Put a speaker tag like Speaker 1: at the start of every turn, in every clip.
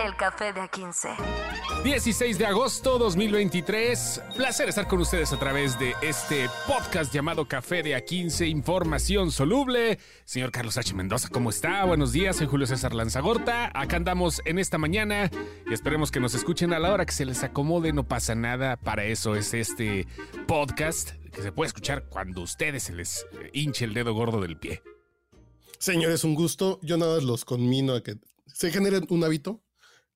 Speaker 1: El Café de A15.
Speaker 2: 16 de agosto 2023. Placer estar con ustedes a través de este podcast llamado Café de A15, Información Soluble. Señor Carlos H. Mendoza, ¿cómo está? Buenos días, soy Julio César Lanzagorta. Acá andamos en esta mañana y esperemos que nos escuchen a la hora que se les acomode, no pasa nada. Para eso es este podcast que se puede escuchar cuando a ustedes se les hinche el dedo gordo del pie.
Speaker 3: Señores, un gusto. Yo nada más los conmino a que se generen un hábito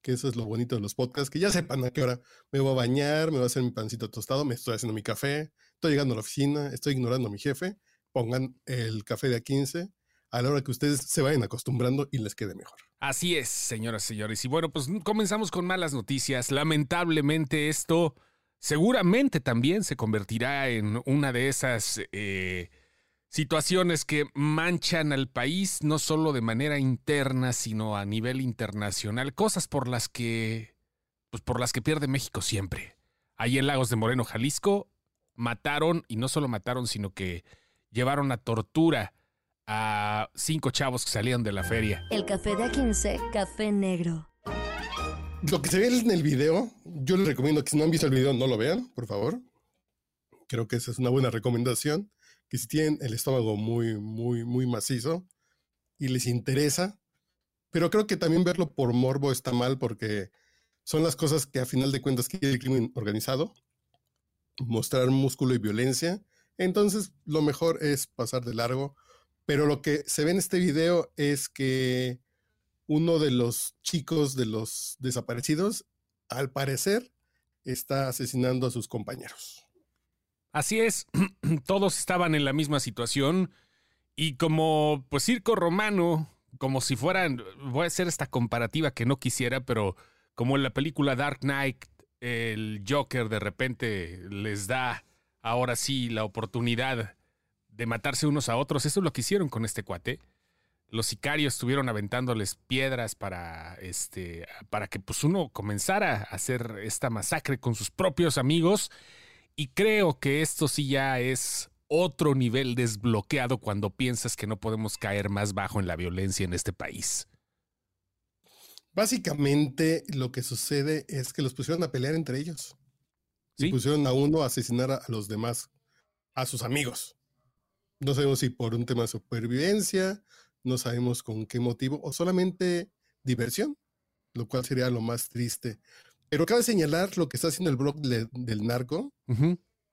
Speaker 3: que eso es lo bonito de los podcasts, que ya sepan a qué hora me voy a bañar, me voy a hacer mi pancito tostado, me estoy haciendo mi café, estoy llegando a la oficina, estoy ignorando a mi jefe, pongan el café de a 15 a la hora que ustedes se vayan acostumbrando y les quede mejor.
Speaker 2: Así es, señoras y señores. Y bueno, pues comenzamos con malas noticias. Lamentablemente esto seguramente también se convertirá en una de esas... Eh, situaciones que manchan al país no solo de manera interna, sino a nivel internacional, cosas por las que pues por las que pierde México siempre. Ahí en Lagos de Moreno, Jalisco, mataron y no solo mataron, sino que llevaron a tortura a cinco chavos que salían de la feria.
Speaker 1: El café de A15, café negro.
Speaker 3: Lo que se ve en el video, yo les recomiendo que si no han visto el video no lo vean, por favor. Creo que esa es una buena recomendación que si tienen el estómago muy, muy, muy macizo y les interesa, pero creo que también verlo por morbo está mal porque son las cosas que a final de cuentas quiere el crimen organizado, mostrar músculo y violencia, entonces lo mejor es pasar de largo, pero lo que se ve en este video es que uno de los chicos de los desaparecidos, al parecer, está asesinando a sus compañeros.
Speaker 2: Así es, todos estaban en la misma situación y como pues circo romano, como si fueran, voy a hacer esta comparativa que no quisiera, pero como en la película Dark Knight, el Joker de repente les da ahora sí la oportunidad de matarse unos a otros, eso es lo que hicieron con este cuate. Los sicarios estuvieron aventándoles piedras para este para que pues uno comenzara a hacer esta masacre con sus propios amigos y creo que esto sí ya es otro nivel desbloqueado cuando piensas que no podemos caer más bajo en la violencia en este país.
Speaker 3: Básicamente lo que sucede es que los pusieron a pelear entre ellos. ¿Sí? Y pusieron a uno a asesinar a los demás, a sus amigos. No sabemos si por un tema de supervivencia, no sabemos con qué motivo, o solamente diversión, lo cual sería lo más triste. Pero cabe señalar lo que está haciendo el blog del narco,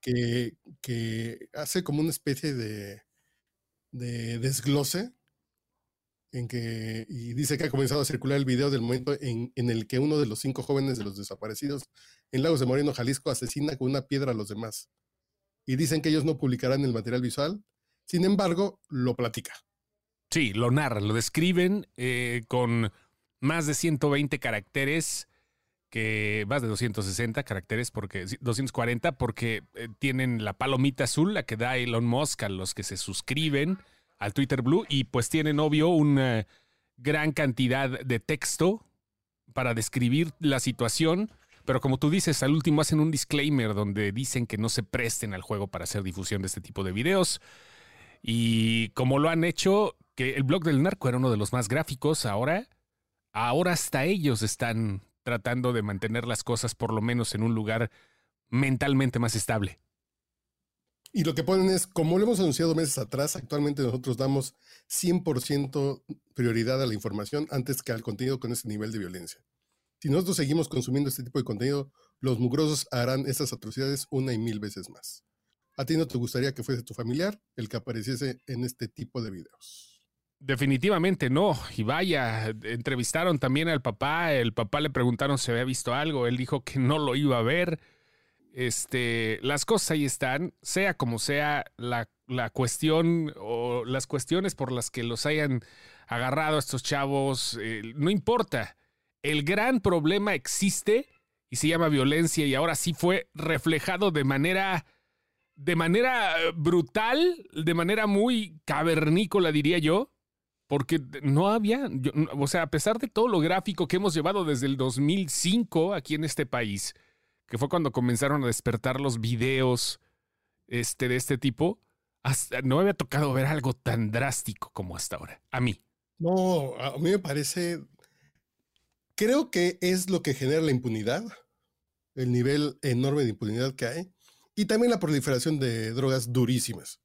Speaker 3: que, que, hace como una especie de, de, desglose en que, y dice que ha comenzado a circular el video del momento en, en, el que uno de los cinco jóvenes de los desaparecidos en Lagos de Moreno, Jalisco, asesina con una piedra a los demás. Y dicen que ellos no publicarán el material visual, sin embargo, lo platica.
Speaker 2: Sí, lo narran, lo describen eh, con más de 120 caracteres que más de 260 caracteres, porque 240, porque eh, tienen la palomita azul, la que da Elon Musk a los que se suscriben al Twitter Blue, y pues tienen, obvio, una gran cantidad de texto para describir la situación. Pero como tú dices, al último hacen un disclaimer donde dicen que no se presten al juego para hacer difusión de este tipo de videos. Y como lo han hecho, que el blog del narco era uno de los más gráficos, ahora, ahora hasta ellos están tratando de mantener las cosas por lo menos en un lugar mentalmente más estable.
Speaker 3: Y lo que ponen es, como lo hemos anunciado meses atrás, actualmente nosotros damos 100% prioridad a la información antes que al contenido con ese nivel de violencia. Si nosotros seguimos consumiendo este tipo de contenido, los mugrosos harán esas atrocidades una y mil veces más. ¿A ti no te gustaría que fuese tu familiar el que apareciese en este tipo de videos?
Speaker 2: Definitivamente no. Y vaya, entrevistaron también al papá. El papá le preguntaron si había visto algo. Él dijo que no lo iba a ver. Este, las cosas ahí están. Sea como sea, la, la cuestión o las cuestiones por las que los hayan agarrado a estos chavos, eh, no importa. El gran problema existe y se llama violencia y ahora sí fue reflejado de manera de manera brutal, de manera muy cavernícola diría yo, porque no había, o sea, a pesar de todo lo gráfico que hemos llevado desde el 2005 aquí en este país, que fue cuando comenzaron a despertar los videos este, de este tipo, no me había tocado ver algo tan drástico como hasta ahora. A mí.
Speaker 3: No, a mí me parece. Creo que es lo que genera la impunidad, el nivel enorme de impunidad que hay, y también la proliferación de drogas durísimas.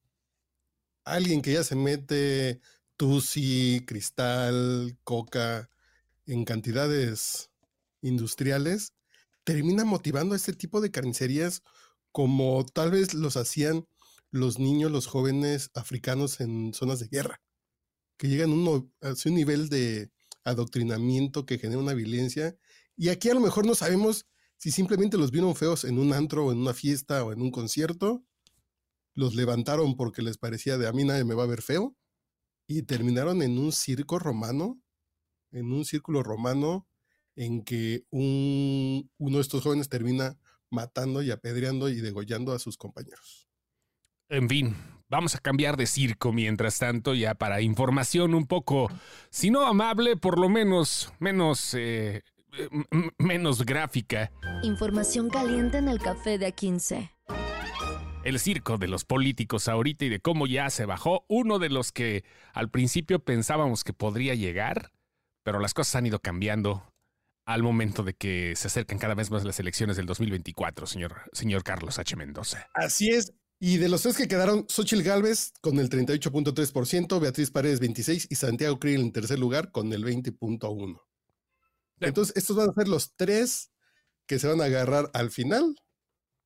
Speaker 3: Alguien que ya se mete tusi, cristal, coca, en cantidades industriales, termina motivando a este tipo de carnicerías como tal vez los hacían los niños, los jóvenes africanos en zonas de guerra, que llegan uno, a un nivel de adoctrinamiento que genera una violencia. Y aquí a lo mejor no sabemos si simplemente los vieron feos en un antro o en una fiesta o en un concierto, los levantaron porque les parecía de a mí nadie me va a ver feo, y terminaron en un circo romano, en un círculo romano en que un, uno de estos jóvenes termina matando y apedreando y degollando a sus compañeros.
Speaker 2: En fin, vamos a cambiar de circo mientras tanto, ya para información un poco, si no amable, por lo menos menos, eh, menos gráfica.
Speaker 1: Información caliente en el café de A15.
Speaker 2: El circo de los políticos ahorita y de cómo ya se bajó uno de los que al principio pensábamos que podría llegar, pero las cosas han ido cambiando al momento de que se acercan cada vez más las elecciones del 2024, señor, señor Carlos H. Mendoza.
Speaker 3: Así es, y de los tres que quedaron, Xochil Gálvez con el 38.3%, Beatriz Paredes 26% y Santiago Krill en tercer lugar con el 20.1%. Entonces, estos van a ser los tres que se van a agarrar al final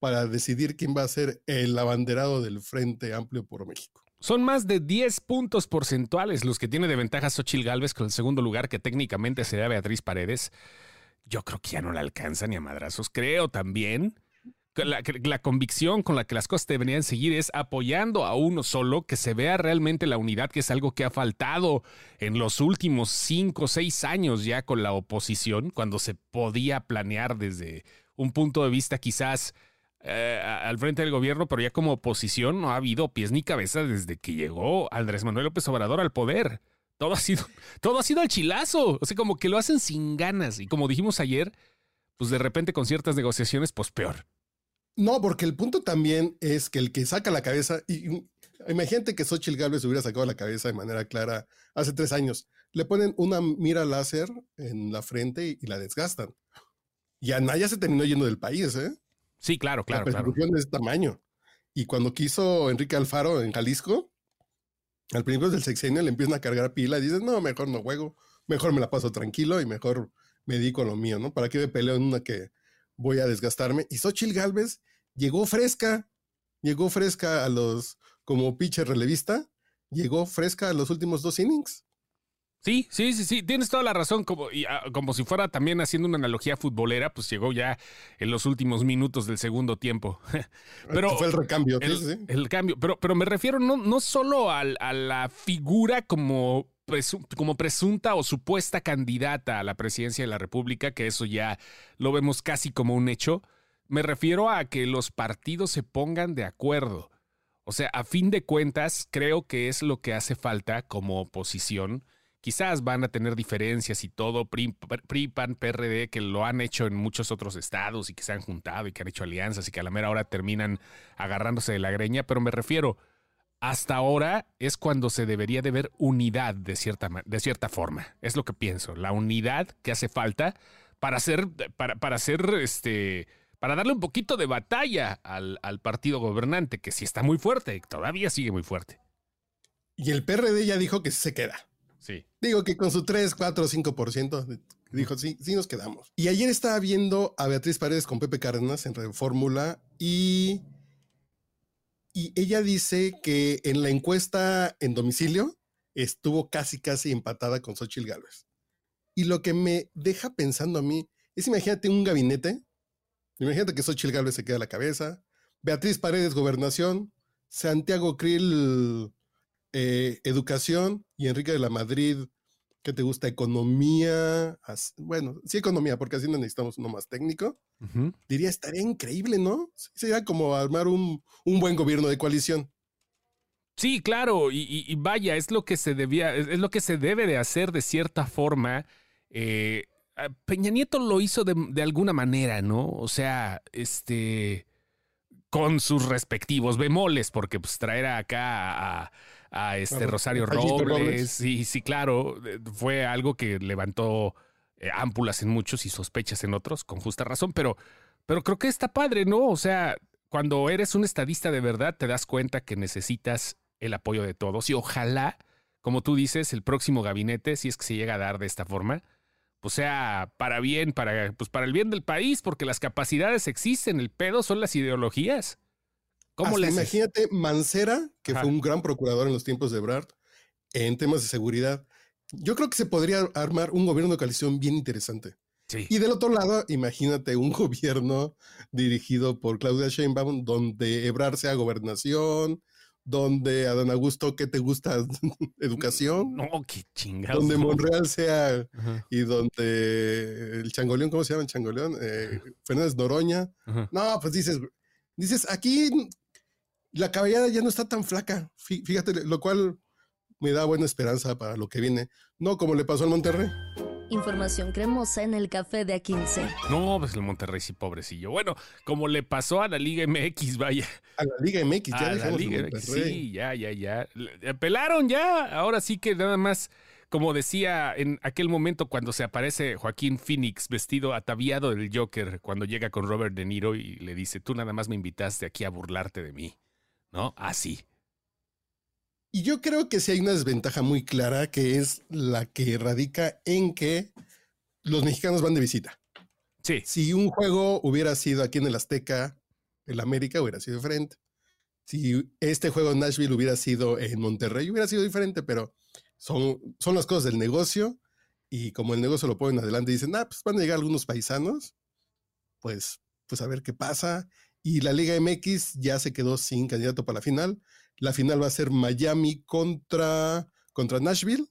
Speaker 3: para decidir quién va a ser el abanderado del Frente Amplio por México.
Speaker 2: Son más de 10 puntos porcentuales los que tiene de ventaja Xochil Gálvez con el segundo lugar, que técnicamente sería Beatriz Paredes. Yo creo que ya no la alcanza ni a madrazos. Creo también la, convicción con la que las cosas deberían seguir es apoyando a uno solo, que se vea realmente la unidad, que es algo que ha faltado en los últimos cinco o seis años ya con la oposición, cuando se podía planear desde un punto de vista quizás eh, al frente del gobierno, pero ya como oposición no ha habido pies ni cabeza desde que llegó Andrés Manuel López Obrador al poder. Todo ha sido, todo ha sido al chilazo. O sea, como que lo hacen sin ganas. Y como dijimos ayer, pues de repente con ciertas negociaciones, pues peor.
Speaker 3: No, porque el punto también es que el que saca la cabeza, y, imagínate que Xochitl Gálvez hubiera sacado la cabeza de manera clara hace tres años. Le ponen una mira láser en la frente y, la desgastan. Y Anaya se terminó yendo del país, ¿eh?
Speaker 2: Sí, claro, claro.
Speaker 3: La persecución
Speaker 2: de
Speaker 3: ese tamaño. Y cuando quiso Enrique Alfaro en Jalisco, al principio del sexenio le empiezan a cargar pila y dices, no, mejor no juego, mejor me la paso tranquilo y mejor me dedico a lo mío, ¿no? ¿Para qué me peleo en una que voy a desgastarme. Y Xochitl Galvez llegó fresca, llegó fresca a los, como pitcher relevista, llegó fresca a los últimos dos innings.
Speaker 2: Sí, sí, sí, sí, tienes toda la razón, como, ah, como si fuera también haciendo una analogía futbolera, pues llegó ya en los últimos minutos del segundo tiempo.
Speaker 3: pero fue el recambio.
Speaker 2: El, el cambio, pero, pero me refiero no, no solo a la figura como como presunta o supuesta candidata a la presidencia de la República, que eso ya lo vemos casi como un hecho, me refiero a que los partidos se pongan de acuerdo. O sea, a fin de cuentas, creo que es lo que hace falta como oposición. Quizás van a tener diferencias y todo, PRI, PAN, PRD, que lo han hecho en muchos otros estados y que se han juntado y que han hecho alianzas y que a la mera hora terminan agarrándose de la greña, pero me refiero, hasta ahora es cuando se debería de ver unidad de cierta, de cierta forma. Es lo que pienso. La unidad que hace falta para hacer, para, para hacer este. Para darle un poquito de batalla al, al partido gobernante, que sí está muy fuerte, todavía sigue muy fuerte.
Speaker 3: Y el PRD ya dijo que se queda.
Speaker 2: Sí.
Speaker 3: Digo que con su 3, 4, 5%, dijo, sí, sí nos quedamos. Y ayer estaba viendo a Beatriz Paredes con Pepe Cárdenas en Reformula y y ella dice que en la encuesta en domicilio estuvo casi, casi empatada con Xochitl Gálvez. Y lo que me deja pensando a mí es, imagínate un gabinete, imagínate que Xochitl Gálvez se queda a la cabeza, Beatriz Paredes, gobernación, Santiago Krill, eh, educación, y Enrique de la Madrid, ¿Qué te gusta? Economía. Bueno, sí, economía, porque así no necesitamos uno más técnico. Diría, estaría increíble, ¿no? Sería como armar un, buen gobierno de coalición.
Speaker 2: Sí, claro, y, vaya, es lo que se debía, es, lo que se debe de hacer de cierta forma. Eh, ah, Peña Nieto lo hizo de, de alguna manera, ¿no? O sea, este con sus respectivos bemoles, porque pues traer acá a, a este Rosario Robles, sí, sí, claro, fue algo que levantó eh, ámpulas en muchos y sospechas en otros, con justa razón, pero, pero creo que está padre, ¿no? O sea, cuando eres un estadista de verdad, te das cuenta que necesitas el apoyo de todos y ojalá, como tú dices, el próximo gabinete, si es que se llega a dar de esta forma, pues sea para bien, para, pues para el bien del país, porque las capacidades existen, el pedo son las ideologías.
Speaker 3: ¿Cómo le Imagínate Mancera, que fue un gran procurador en los tiempos de Brad, en temas de seguridad. Yo creo que se podría armar un gobierno de coalición bien interesante. Sí. Y del otro lado, imagínate un gobierno dirigido por Claudia Sheinbaum, donde Ebrard sea gobernación, donde Adán Augusto, ¿qué te gusta? ¿Educación?
Speaker 2: No, qué chingado.
Speaker 3: Donde Monreal sea y donde el changoleón, ¿cómo se llama el changoleón? Eh, Fernández Noroña. No, pues dices, dices, aquí la cabellera ya no está tan flaca. Fíjate, lo cual me da buena esperanza para lo que viene. No como le pasó al Monterrey.
Speaker 1: Información cremosa en el café de A15.
Speaker 2: No, pues el Monterrey sí, pobrecillo. Bueno, como le pasó a la Liga MX, vaya.
Speaker 3: A la Liga MX, ya a la Liga
Speaker 2: Sí, ya, ya, ya. Pelaron ya. Ahora sí que nada más, como decía en aquel momento cuando se aparece Joaquín Phoenix vestido ataviado del Joker, cuando llega con Robert De Niro y le dice, tú nada más me invitaste aquí a burlarte de mí. ¿No? Así.
Speaker 3: Y yo creo que sí hay una desventaja muy clara que es la que radica en que los mexicanos van de visita.
Speaker 2: Sí.
Speaker 3: Si un juego hubiera sido aquí en el Azteca, el América hubiera sido diferente. Si este juego en Nashville hubiera sido en Monterrey, hubiera sido diferente, pero son, son las cosas del negocio. Y como el negocio lo ponen adelante y dicen, ah, pues van a llegar algunos paisanos, pues, pues a ver qué pasa. Y la Liga MX ya se quedó sin candidato para la final. La final va a ser Miami contra, contra Nashville.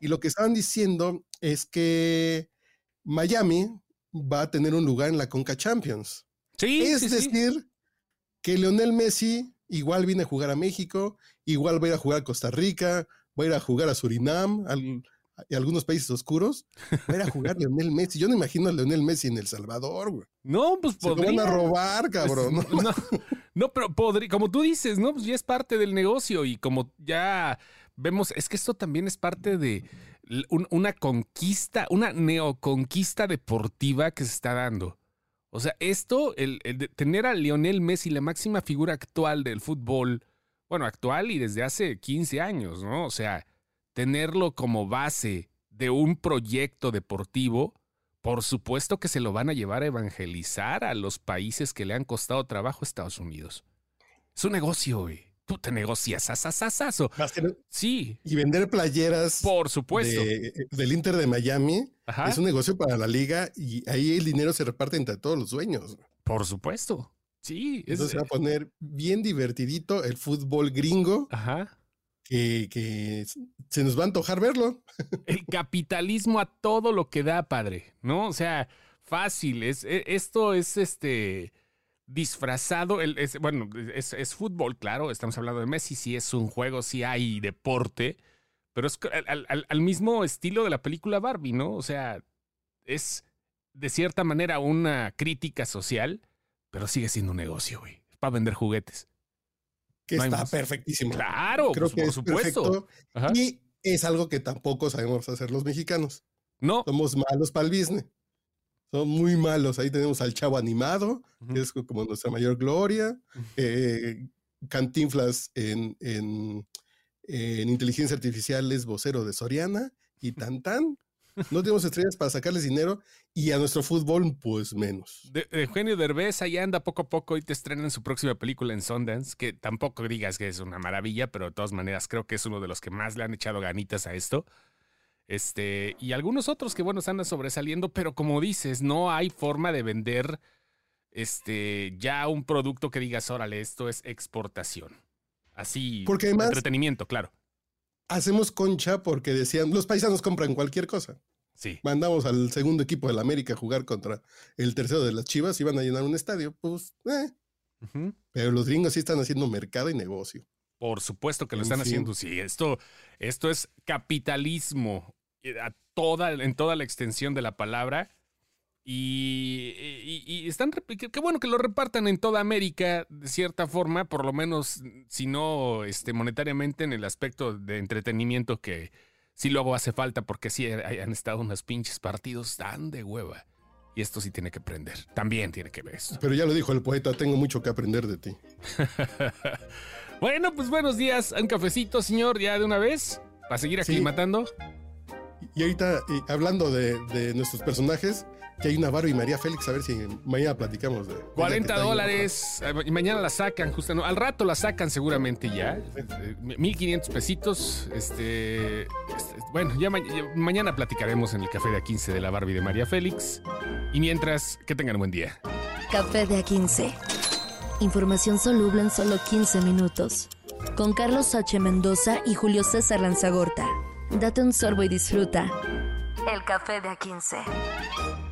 Speaker 3: Y lo que estaban diciendo es que Miami va a tener un lugar en la Conca Champions.
Speaker 2: Sí,
Speaker 3: es decir, que Leonel Messi igual viene a jugar a México, igual va a ir a jugar a Costa Rica, va a ir a jugar a Surinam, y algunos países oscuros, va a ir a jugar Leonel Messi. Yo no imagino a Leonel Messi en El Salvador, güey.
Speaker 2: No, pues podría.
Speaker 3: Se van a robar, pues, cabrón.
Speaker 2: no, pero podría, como tú dices, ¿no? Pues ya es parte del negocio y como ya vemos, es que esto también es parte de una conquista, una neoconquista deportiva que se está dando. O sea, esto, el, de tener a Lionel Messi, la máxima figura actual del fútbol, bueno, actual y desde hace 15 años, ¿no? O sea, tenerlo como base de un proyecto deportivo, por supuesto que se lo van a llevar a evangelizar a los países que le han costado trabajo a Estados Unidos. Es un negocio, güey. Tú te negocias, asasasaso. Sí.
Speaker 3: Y vender playeras.
Speaker 2: Por supuesto.
Speaker 3: del Inter de Miami es un negocio para la liga y ahí el dinero se reparte entre todos los dueños.
Speaker 2: Por supuesto. Sí.
Speaker 3: Entonces se va a poner bien divertidito el fútbol gringo.
Speaker 2: Ajá
Speaker 3: que, se nos va a antojar verlo.
Speaker 2: El capitalismo a todo lo que da, padre, ¿no? O sea, fácil. Es, e, esto es este disfrazado. El, es, bueno, es, fútbol, claro. Estamos hablando de Messi. Si es un juego, si hay deporte. Pero es al, al, mismo estilo de la película Barbie, ¿no? O sea, es de cierta manera una crítica social, pero sigue siendo un negocio, güey. Para vender juguetes
Speaker 3: que está perfectísimo.
Speaker 2: Claro, creo pues, que por es supuesto.
Speaker 3: Y es algo que tampoco sabemos hacer los mexicanos.
Speaker 2: No.
Speaker 3: Somos malos para el business. Son muy malos. Ahí tenemos al chavo animado, que es como nuestra mayor gloria. Eh, Cantinflas en, en, en, inteligencia artificial es vocero de Soriana y tan tan. No tenemos estrellas para sacarles dinero y a nuestro fútbol, pues menos.
Speaker 2: De, Eugenio Derbez ahí anda poco a poco y te estrenan su próxima película en Sundance, que tampoco digas que es una maravilla, pero de todas maneras creo que es uno de los que más le han echado ganitas a esto. Este, y algunos otros que, bueno, están sobresaliendo, pero como dices, no hay forma de vender este, ya un producto que digas, órale, esto es exportación. Así,
Speaker 3: Porque además,
Speaker 2: entretenimiento, claro
Speaker 3: hacemos concha porque decían, los paisanos compran cualquier cosa.
Speaker 2: Sí.
Speaker 3: Mandamos al segundo equipo de la América a jugar contra el tercero de las Chivas y van a llenar un estadio. Pues, eh. Pero los gringos sí están haciendo mercado y negocio.
Speaker 2: Por supuesto que lo están haciendo. Sí, esto, esto es capitalismo. a toda, en toda la extensión de la palabra. Y, y, están, qué bueno que lo repartan en toda América, de cierta forma, por lo menos, si no este, monetariamente, en el aspecto de entretenimiento que sí luego hace falta, porque sí han estado unos pinches partidos tan de hueva. Y esto sí tiene que aprender. También tiene que ver eso.
Speaker 3: Pero ya lo dijo el poeta, tengo mucho que aprender de ti.
Speaker 2: bueno, pues buenos días. Un cafecito, señor, ya de una vez. Para seguir aclimatando.
Speaker 3: Y ahorita, hablando de, nuestros personajes, que hay una Barbie María Félix, a ver si mañana platicamos de...
Speaker 2: 40 dólares, eh, y mañana la sacan, justo, al rato la sacan seguramente ya, 1500 pesitos, este, este bueno, ya, mañana platicaremos en el café de A15 de la Barbie de María Félix, y mientras, que tengan un buen día.
Speaker 1: Café de A15, información soluble en solo 15 minutos, con Carlos H. Mendoza y Julio César Lanzagorta. Date un sorbo y disfruta. El café de A15.